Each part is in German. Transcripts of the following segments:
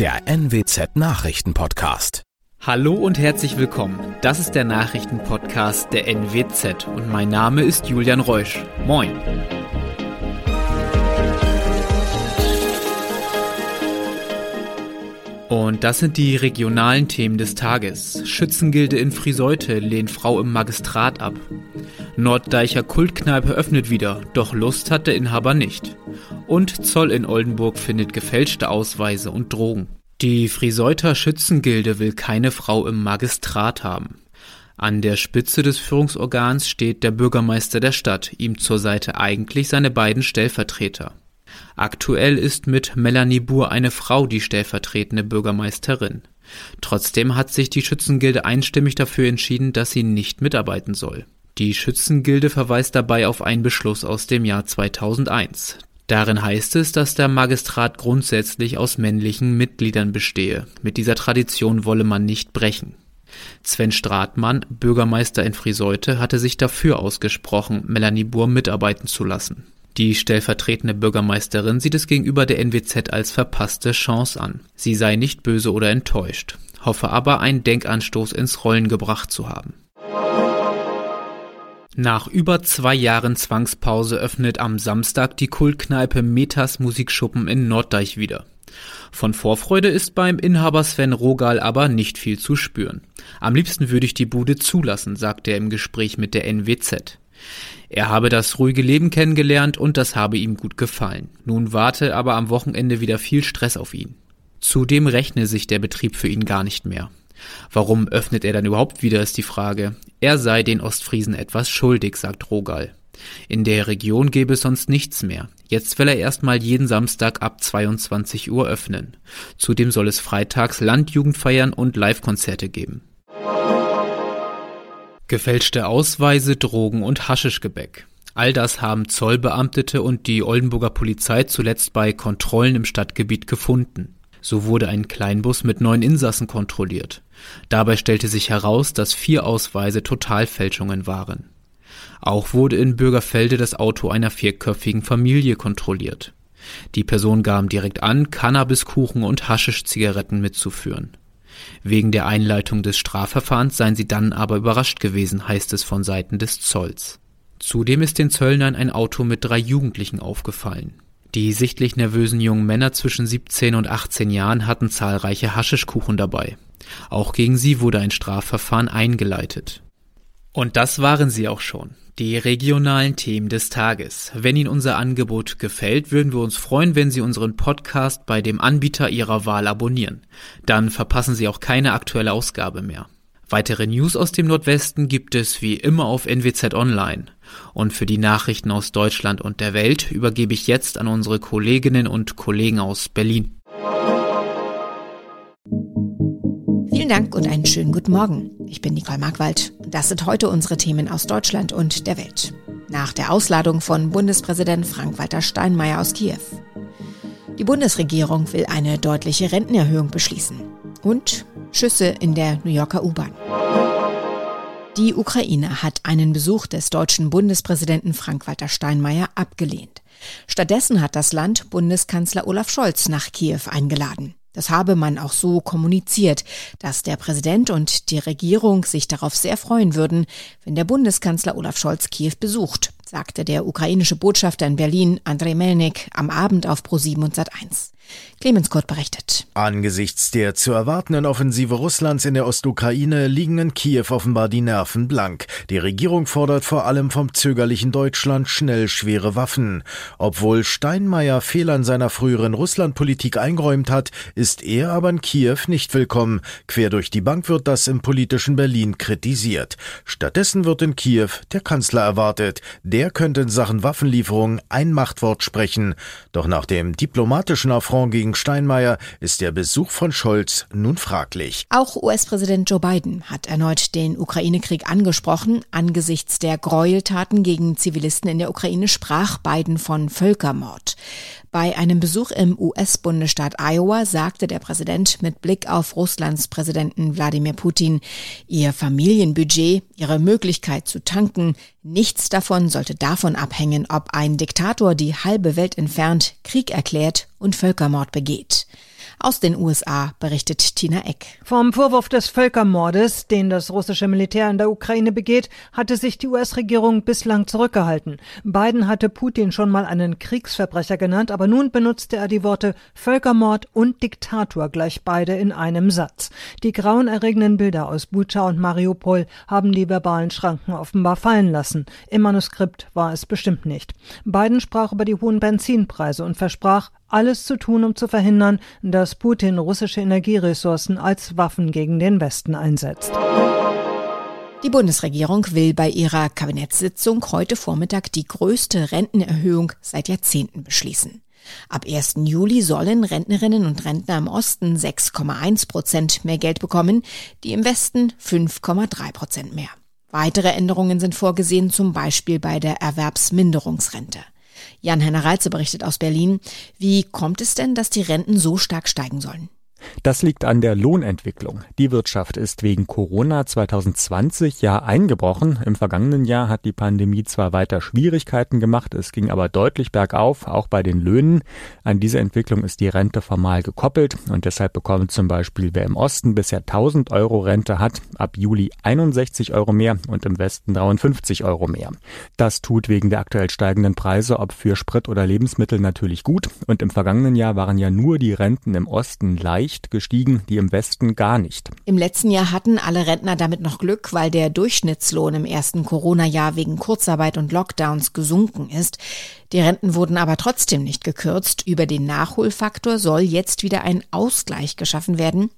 der NWZ Nachrichtenpodcast. Hallo und herzlich willkommen. Das ist der Nachrichtenpodcast der NWZ und mein Name ist Julian Reusch. Moin. Und das sind die regionalen Themen des Tages. Schützengilde in Friseute lehnt Frau im Magistrat ab. Norddeicher Kultkneipe öffnet wieder, doch Lust hat der Inhaber nicht. Und Zoll in Oldenburg findet gefälschte Ausweise und Drogen. Die Friseuter Schützengilde will keine Frau im Magistrat haben. An der Spitze des Führungsorgans steht der Bürgermeister der Stadt, ihm zur Seite eigentlich seine beiden Stellvertreter. Aktuell ist mit Melanie Buhr eine Frau die stellvertretende Bürgermeisterin. Trotzdem hat sich die Schützengilde einstimmig dafür entschieden, dass sie nicht mitarbeiten soll. Die Schützengilde verweist dabei auf einen Beschluss aus dem Jahr 2001. Darin heißt es, dass der Magistrat grundsätzlich aus männlichen Mitgliedern bestehe. Mit dieser Tradition wolle man nicht brechen. Sven Stratmann, Bürgermeister in Friseute, hatte sich dafür ausgesprochen, Melanie Buhr mitarbeiten zu lassen. Die stellvertretende Bürgermeisterin sieht es gegenüber der NWZ als verpasste Chance an. Sie sei nicht böse oder enttäuscht, hoffe aber, einen Denkanstoß ins Rollen gebracht zu haben. Nach über zwei Jahren Zwangspause öffnet am Samstag die Kultkneipe Metas Musikschuppen in Norddeich wieder. Von Vorfreude ist beim Inhaber Sven Rogal aber nicht viel zu spüren. Am liebsten würde ich die Bude zulassen, sagt er im Gespräch mit der NWZ. Er habe das ruhige Leben kennengelernt und das habe ihm gut gefallen. Nun warte aber am Wochenende wieder viel Stress auf ihn. Zudem rechne sich der Betrieb für ihn gar nicht mehr. Warum öffnet er dann überhaupt wieder, ist die Frage. Er sei den Ostfriesen etwas schuldig, sagt Rogal. In der Region gäbe es sonst nichts mehr. Jetzt will er erstmal jeden Samstag ab 22 Uhr öffnen. Zudem soll es freitags Landjugendfeiern und Livekonzerte geben. Gefälschte Ausweise, Drogen und Haschischgebäck. All das haben Zollbeamtete und die Oldenburger Polizei zuletzt bei Kontrollen im Stadtgebiet gefunden. So wurde ein Kleinbus mit neun Insassen kontrolliert. Dabei stellte sich heraus, dass vier Ausweise Totalfälschungen waren. Auch wurde in Bürgerfelde das Auto einer vierköpfigen Familie kontrolliert. Die Person gaben direkt an, Cannabiskuchen und Haschisch-Zigaretten mitzuführen. Wegen der Einleitung des Strafverfahrens seien sie dann aber überrascht gewesen, heißt es von Seiten des Zolls. Zudem ist den Zöllnern ein Auto mit drei Jugendlichen aufgefallen. Die sichtlich nervösen jungen Männer zwischen 17 und 18 Jahren hatten zahlreiche Haschischkuchen dabei. Auch gegen sie wurde ein Strafverfahren eingeleitet. Und das waren sie auch schon. Die regionalen Themen des Tages. Wenn Ihnen unser Angebot gefällt, würden wir uns freuen, wenn Sie unseren Podcast bei dem Anbieter Ihrer Wahl abonnieren. Dann verpassen Sie auch keine aktuelle Ausgabe mehr. Weitere News aus dem Nordwesten gibt es wie immer auf NWZ Online. Und für die Nachrichten aus Deutschland und der Welt übergebe ich jetzt an unsere Kolleginnen und Kollegen aus Berlin. Vielen Dank und einen schönen guten Morgen. Ich bin Nicole Markwald das sind heute unsere Themen aus Deutschland und der Welt. Nach der Ausladung von Bundespräsident Frank-Walter Steinmeier aus Kiew. Die Bundesregierung will eine deutliche Rentenerhöhung beschließen. Und Schüsse in der New Yorker U-Bahn. Die Ukraine hat einen Besuch des deutschen Bundespräsidenten Frank-Walter Steinmeier abgelehnt. Stattdessen hat das Land Bundeskanzler Olaf Scholz nach Kiew eingeladen. Das habe man auch so kommuniziert, dass der Präsident und die Regierung sich darauf sehr freuen würden, wenn der Bundeskanzler Olaf Scholz Kiew besucht, sagte der ukrainische Botschafter in Berlin, Andrei Melnik, am Abend auf Pro7 und Sat1. Clemens Kurt berichtet. Angesichts der zu erwartenden Offensive Russlands in der Ostukraine liegen in Kiew offenbar die Nerven blank. Die Regierung fordert vor allem vom zögerlichen Deutschland schnell schwere Waffen. Obwohl Steinmeier Fehlern seiner früheren Russlandpolitik eingeräumt hat, ist er aber in Kiew nicht willkommen. Quer durch die Bank wird das im politischen Berlin kritisiert. Stattdessen wird in Kiew der Kanzler erwartet. Der könnte in Sachen Waffenlieferung ein Machtwort sprechen. Doch nach dem diplomatischen Affront gegen Steinmeier ist der Besuch von Scholz nun fraglich. Auch US-Präsident Joe Biden hat erneut den Ukraine-Krieg angesprochen. Angesichts der Gräueltaten gegen Zivilisten in der Ukraine sprach Biden von Völkermord. Bei einem Besuch im US-Bundesstaat Iowa sagte der Präsident mit Blick auf Russlands Präsidenten Wladimir Putin, ihr Familienbudget, ihre Möglichkeit zu tanken, nichts davon sollte davon abhängen, ob ein Diktator die halbe Welt entfernt Krieg erklärt und Völkermord begeht. Aus den USA berichtet Tina Eck. Vom Vorwurf des Völkermordes, den das russische Militär in der Ukraine begeht, hatte sich die US-Regierung bislang zurückgehalten. Biden hatte Putin schon mal einen Kriegsverbrecher genannt, aber nun benutzte er die Worte Völkermord und Diktator gleich beide in einem Satz. Die grauenerregenden Bilder aus Bucha und Mariupol haben die verbalen Schranken offenbar fallen lassen. Im Manuskript war es bestimmt nicht. Biden sprach über die hohen Benzinpreise und versprach, alles zu tun, um zu verhindern, dass Putin russische Energieressourcen als Waffen gegen den Westen einsetzt. Die Bundesregierung will bei ihrer Kabinettssitzung heute Vormittag die größte Rentenerhöhung seit Jahrzehnten beschließen. Ab 1. Juli sollen Rentnerinnen und Rentner im Osten 6,1 Prozent mehr Geld bekommen, die im Westen 5,3 Prozent mehr. Weitere Änderungen sind vorgesehen, zum Beispiel bei der Erwerbsminderungsrente. Jan-Henner Reitze berichtet aus Berlin. Wie kommt es denn, dass die Renten so stark steigen sollen? Das liegt an der Lohnentwicklung. Die Wirtschaft ist wegen Corona 2020 ja eingebrochen. Im vergangenen Jahr hat die Pandemie zwar weiter Schwierigkeiten gemacht, es ging aber deutlich bergauf, auch bei den Löhnen. An diese Entwicklung ist die Rente formal gekoppelt und deshalb bekommt zum Beispiel wer im Osten bisher 1000 Euro Rente hat, ab Juli 61 Euro mehr und im Westen 53 Euro mehr. Das tut wegen der aktuell steigenden Preise, ob für Sprit oder Lebensmittel natürlich gut und im vergangenen Jahr waren ja nur die Renten im Osten leicht leicht gestiegen, die im Westen gar nicht. Im letzten Jahr hatten alle Rentner damit noch Glück, weil der Durchschnittslohn im ersten Corona-Jahr wegen Kurzarbeit und Lockdowns gesunken ist. Die Renten wurden aber trotzdem nicht gekürzt. Über den Nachholfaktor soll jetzt wieder ein Ausgleich geschaffen werden.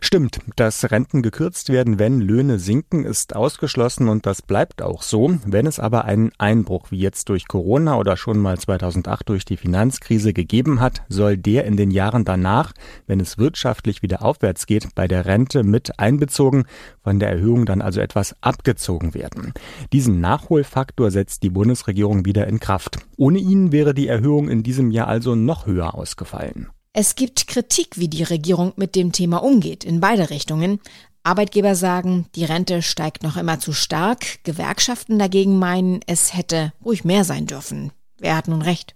Stimmt, dass Renten gekürzt werden, wenn Löhne sinken, ist ausgeschlossen und das bleibt auch so. Wenn es aber einen Einbruch wie jetzt durch Corona oder schon mal 2008 durch die Finanzkrise gegeben hat, soll der in den Jahren danach, wenn es wirtschaftlich wieder aufwärts geht, bei der Rente mit einbezogen, von der Erhöhung dann also etwas abgezogen werden. Diesen Nachholfaktor setzt die Bundesregierung wieder in Kraft. Ohne ihn wäre die Erhöhung in diesem Jahr also noch höher ausgefallen. Es gibt Kritik, wie die Regierung mit dem Thema umgeht, in beide Richtungen. Arbeitgeber sagen, die Rente steigt noch immer zu stark. Gewerkschaften dagegen meinen, es hätte ruhig mehr sein dürfen. Wer hat nun recht?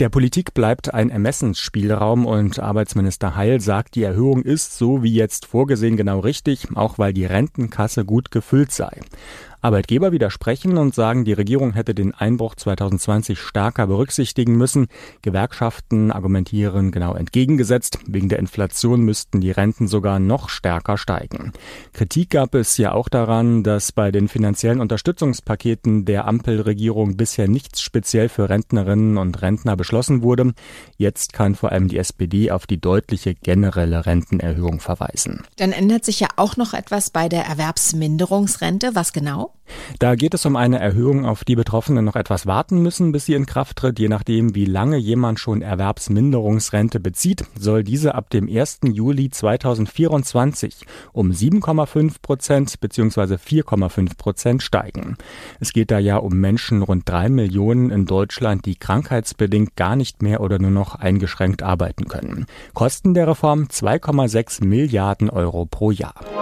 Der Politik bleibt ein Ermessensspielraum und Arbeitsminister Heil sagt, die Erhöhung ist so wie jetzt vorgesehen genau richtig, auch weil die Rentenkasse gut gefüllt sei. Arbeitgeber widersprechen und sagen, die Regierung hätte den Einbruch 2020 stärker berücksichtigen müssen. Gewerkschaften argumentieren genau entgegengesetzt. Wegen der Inflation müssten die Renten sogar noch stärker steigen. Kritik gab es ja auch daran, dass bei den finanziellen Unterstützungspaketen der Ampelregierung bisher nichts speziell für Rentnerinnen und Rentner beschlossen wurde. Jetzt kann vor allem die SPD auf die deutliche generelle Rentenerhöhung verweisen. Dann ändert sich ja auch noch etwas bei der Erwerbsminderungsrente. Was genau? Da geht es um eine Erhöhung, auf die Betroffene noch etwas warten müssen, bis sie in Kraft tritt. Je nachdem, wie lange jemand schon Erwerbsminderungsrente bezieht, soll diese ab dem 1. Juli 2024 um 7,5 Prozent bzw. 4,5 Prozent steigen. Es geht da ja um Menschen rund drei Millionen in Deutschland, die krankheitsbedingt gar nicht mehr oder nur noch eingeschränkt arbeiten können. Kosten der Reform 2,6 Milliarden Euro pro Jahr.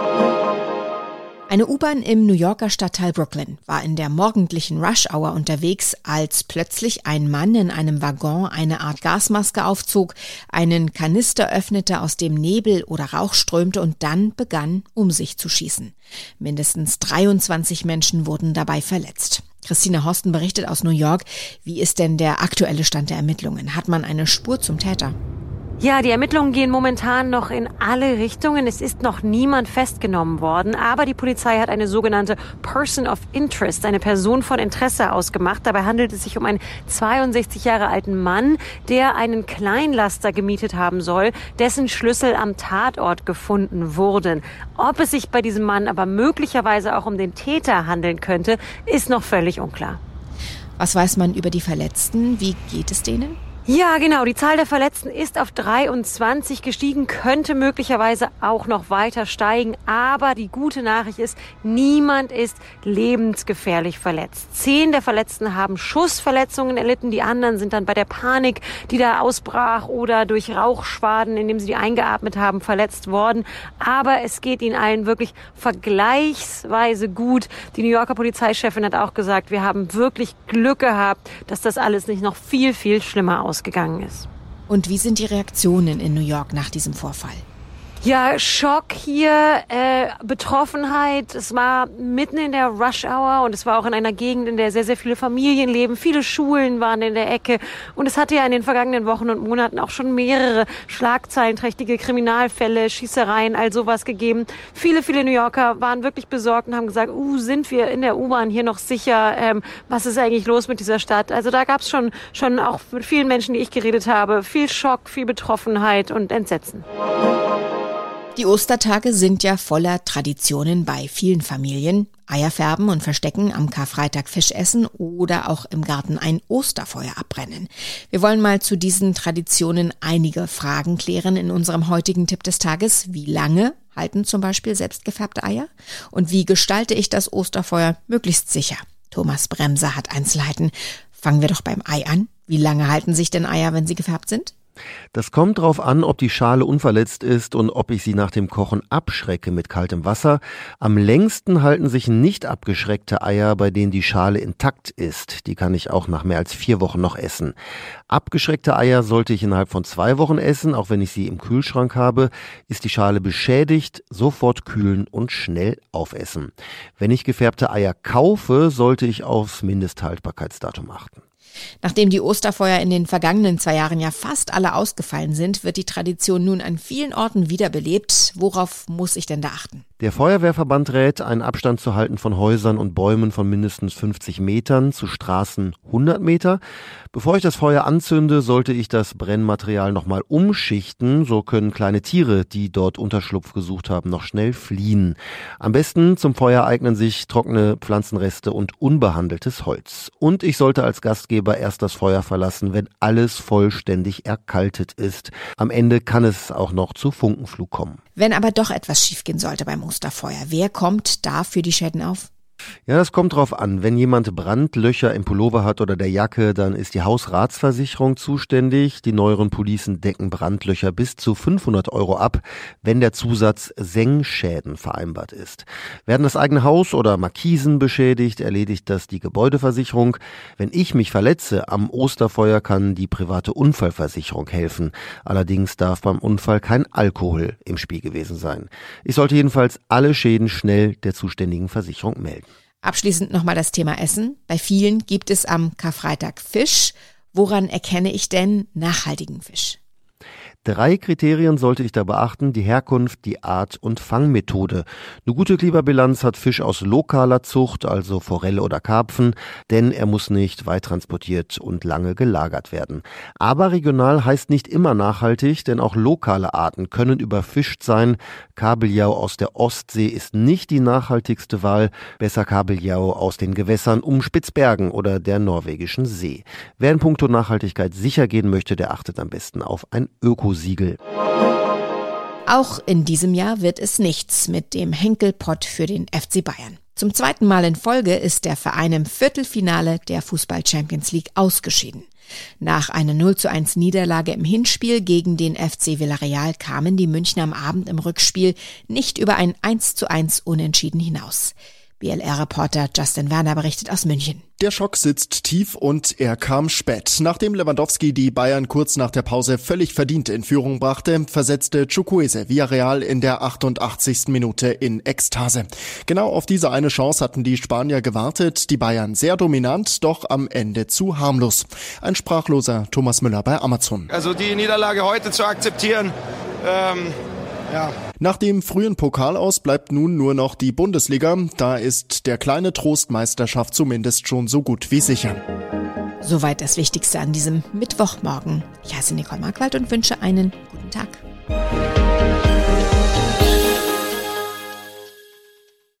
Eine U-Bahn im New Yorker Stadtteil Brooklyn war in der morgendlichen Rush-Hour unterwegs, als plötzlich ein Mann in einem Waggon eine Art Gasmaske aufzog, einen Kanister öffnete, aus dem Nebel oder Rauch strömte und dann begann, um sich zu schießen. Mindestens 23 Menschen wurden dabei verletzt. Christina Horsten berichtet aus New York. Wie ist denn der aktuelle Stand der Ermittlungen? Hat man eine Spur zum Täter? Ja, die Ermittlungen gehen momentan noch in alle Richtungen. Es ist noch niemand festgenommen worden, aber die Polizei hat eine sogenannte Person of Interest, eine Person von Interesse ausgemacht. Dabei handelt es sich um einen 62 Jahre alten Mann, der einen Kleinlaster gemietet haben soll, dessen Schlüssel am Tatort gefunden wurden. Ob es sich bei diesem Mann aber möglicherweise auch um den Täter handeln könnte, ist noch völlig unklar. Was weiß man über die Verletzten? Wie geht es denen? Ja, genau. Die Zahl der Verletzten ist auf 23 gestiegen, könnte möglicherweise auch noch weiter steigen. Aber die gute Nachricht ist, niemand ist lebensgefährlich verletzt. Zehn der Verletzten haben Schussverletzungen erlitten. Die anderen sind dann bei der Panik, die da ausbrach oder durch Rauchschwaden, indem sie die eingeatmet haben, verletzt worden. Aber es geht ihnen allen wirklich vergleichsweise gut. Die New Yorker Polizeichefin hat auch gesagt, wir haben wirklich Glück gehabt, dass das alles nicht noch viel, viel schlimmer aussieht ausgegangen ist. Und wie sind die Reaktionen in New York nach diesem Vorfall? Ja, Schock hier, äh, Betroffenheit. Es war mitten in der Rush Hour und es war auch in einer Gegend, in der sehr, sehr viele Familien leben. Viele Schulen waren in der Ecke. Und es hatte ja in den vergangenen Wochen und Monaten auch schon mehrere schlagzeilenträchtige Kriminalfälle, Schießereien, all sowas gegeben. Viele, viele New Yorker waren wirklich besorgt und haben gesagt, uh, sind wir in der U-Bahn hier noch sicher? Ähm, was ist eigentlich los mit dieser Stadt? Also da gab es schon, schon auch mit vielen Menschen, die ich geredet habe, viel Schock, viel Betroffenheit und Entsetzen. Die Ostertage sind ja voller Traditionen bei vielen Familien. Eier färben und verstecken, am Karfreitag Fisch essen oder auch im Garten ein Osterfeuer abbrennen. Wir wollen mal zu diesen Traditionen einige Fragen klären in unserem heutigen Tipp des Tages. Wie lange halten zum Beispiel selbstgefärbte Eier? Und wie gestalte ich das Osterfeuer möglichst sicher? Thomas Bremser hat Einzelheiten. Fangen wir doch beim Ei an. Wie lange halten sich denn Eier, wenn sie gefärbt sind? Das kommt darauf an, ob die Schale unverletzt ist und ob ich sie nach dem Kochen abschrecke mit kaltem Wasser. Am längsten halten sich nicht abgeschreckte Eier, bei denen die Schale intakt ist. Die kann ich auch nach mehr als vier Wochen noch essen. Abgeschreckte Eier sollte ich innerhalb von zwei Wochen essen, auch wenn ich sie im Kühlschrank habe. Ist die Schale beschädigt, sofort kühlen und schnell aufessen. Wenn ich gefärbte Eier kaufe, sollte ich aufs Mindesthaltbarkeitsdatum achten. Nachdem die Osterfeuer in den vergangenen zwei Jahren ja fast alle ausgefallen sind, wird die Tradition nun an vielen Orten wiederbelebt. Worauf muss ich denn da achten? Der Feuerwehrverband rät, einen Abstand zu halten von Häusern und Bäumen von mindestens 50 Metern, zu Straßen 100 Meter. Bevor ich das Feuer anzünde, sollte ich das Brennmaterial nochmal umschichten. So können kleine Tiere, die dort Unterschlupf gesucht haben, noch schnell fliehen. Am besten zum Feuer eignen sich trockene Pflanzenreste und unbehandeltes Holz. Und ich sollte als Gastgeber erst das Feuer verlassen, wenn alles vollständig erkaltet ist. Am Ende kann es auch noch zu Funkenflug kommen. Wenn aber doch etwas schiefgehen sollte beim Osterfeuer, wer kommt da für die Schäden auf? Ja, das kommt drauf an. Wenn jemand Brandlöcher im Pullover hat oder der Jacke, dann ist die Hausratsversicherung zuständig. Die neueren Policen decken Brandlöcher bis zu 500 Euro ab, wenn der Zusatz Sengschäden vereinbart ist. Werden das eigene Haus oder Markisen beschädigt, erledigt das die Gebäudeversicherung. Wenn ich mich verletze am Osterfeuer, kann die private Unfallversicherung helfen. Allerdings darf beim Unfall kein Alkohol im Spiel gewesen sein. Ich sollte jedenfalls alle Schäden schnell der zuständigen Versicherung melden. Abschließend nochmal das Thema Essen. Bei vielen gibt es am Karfreitag Fisch. Woran erkenne ich denn nachhaltigen Fisch? Drei Kriterien sollte ich da beachten, die Herkunft, die Art und Fangmethode. Eine gute Klimabilanz hat Fisch aus lokaler Zucht, also Forelle oder Karpfen, denn er muss nicht weit transportiert und lange gelagert werden. Aber regional heißt nicht immer nachhaltig, denn auch lokale Arten können überfischt sein. Kabeljau aus der Ostsee ist nicht die nachhaltigste Wahl, besser Kabeljau aus den Gewässern um Spitzbergen oder der norwegischen See. Wer in puncto Nachhaltigkeit sicher gehen möchte, der achtet am besten auf ein Öko Ökosiegel. Auch in diesem Jahr wird es nichts mit dem Henkelpott für den FC Bayern. Zum zweiten Mal in Folge ist der Verein im Viertelfinale der Fußball Champions League ausgeschieden. Nach einer 0 zu 1 Niederlage im Hinspiel gegen den FC Villarreal kamen die Münchner am Abend im Rückspiel nicht über ein 1 zu 1 Unentschieden hinaus. BLR-Reporter Justin Werner berichtet aus München. Der Schock sitzt tief und er kam spät. Nachdem Lewandowski die Bayern kurz nach der Pause völlig verdient in Führung brachte, versetzte Chukwueze Villarreal in der 88. Minute in Ekstase. Genau auf diese eine Chance hatten die Spanier gewartet, die Bayern sehr dominant, doch am Ende zu harmlos. Ein sprachloser Thomas Müller bei Amazon. Also die Niederlage heute zu akzeptieren, ähm ja. Nach dem frühen Pokalaus bleibt nun nur noch die Bundesliga. Da ist der kleine Trostmeisterschaft zumindest schon so gut wie sicher. Soweit das Wichtigste an diesem Mittwochmorgen. Ich heiße Nicole Markwald und wünsche einen guten Tag.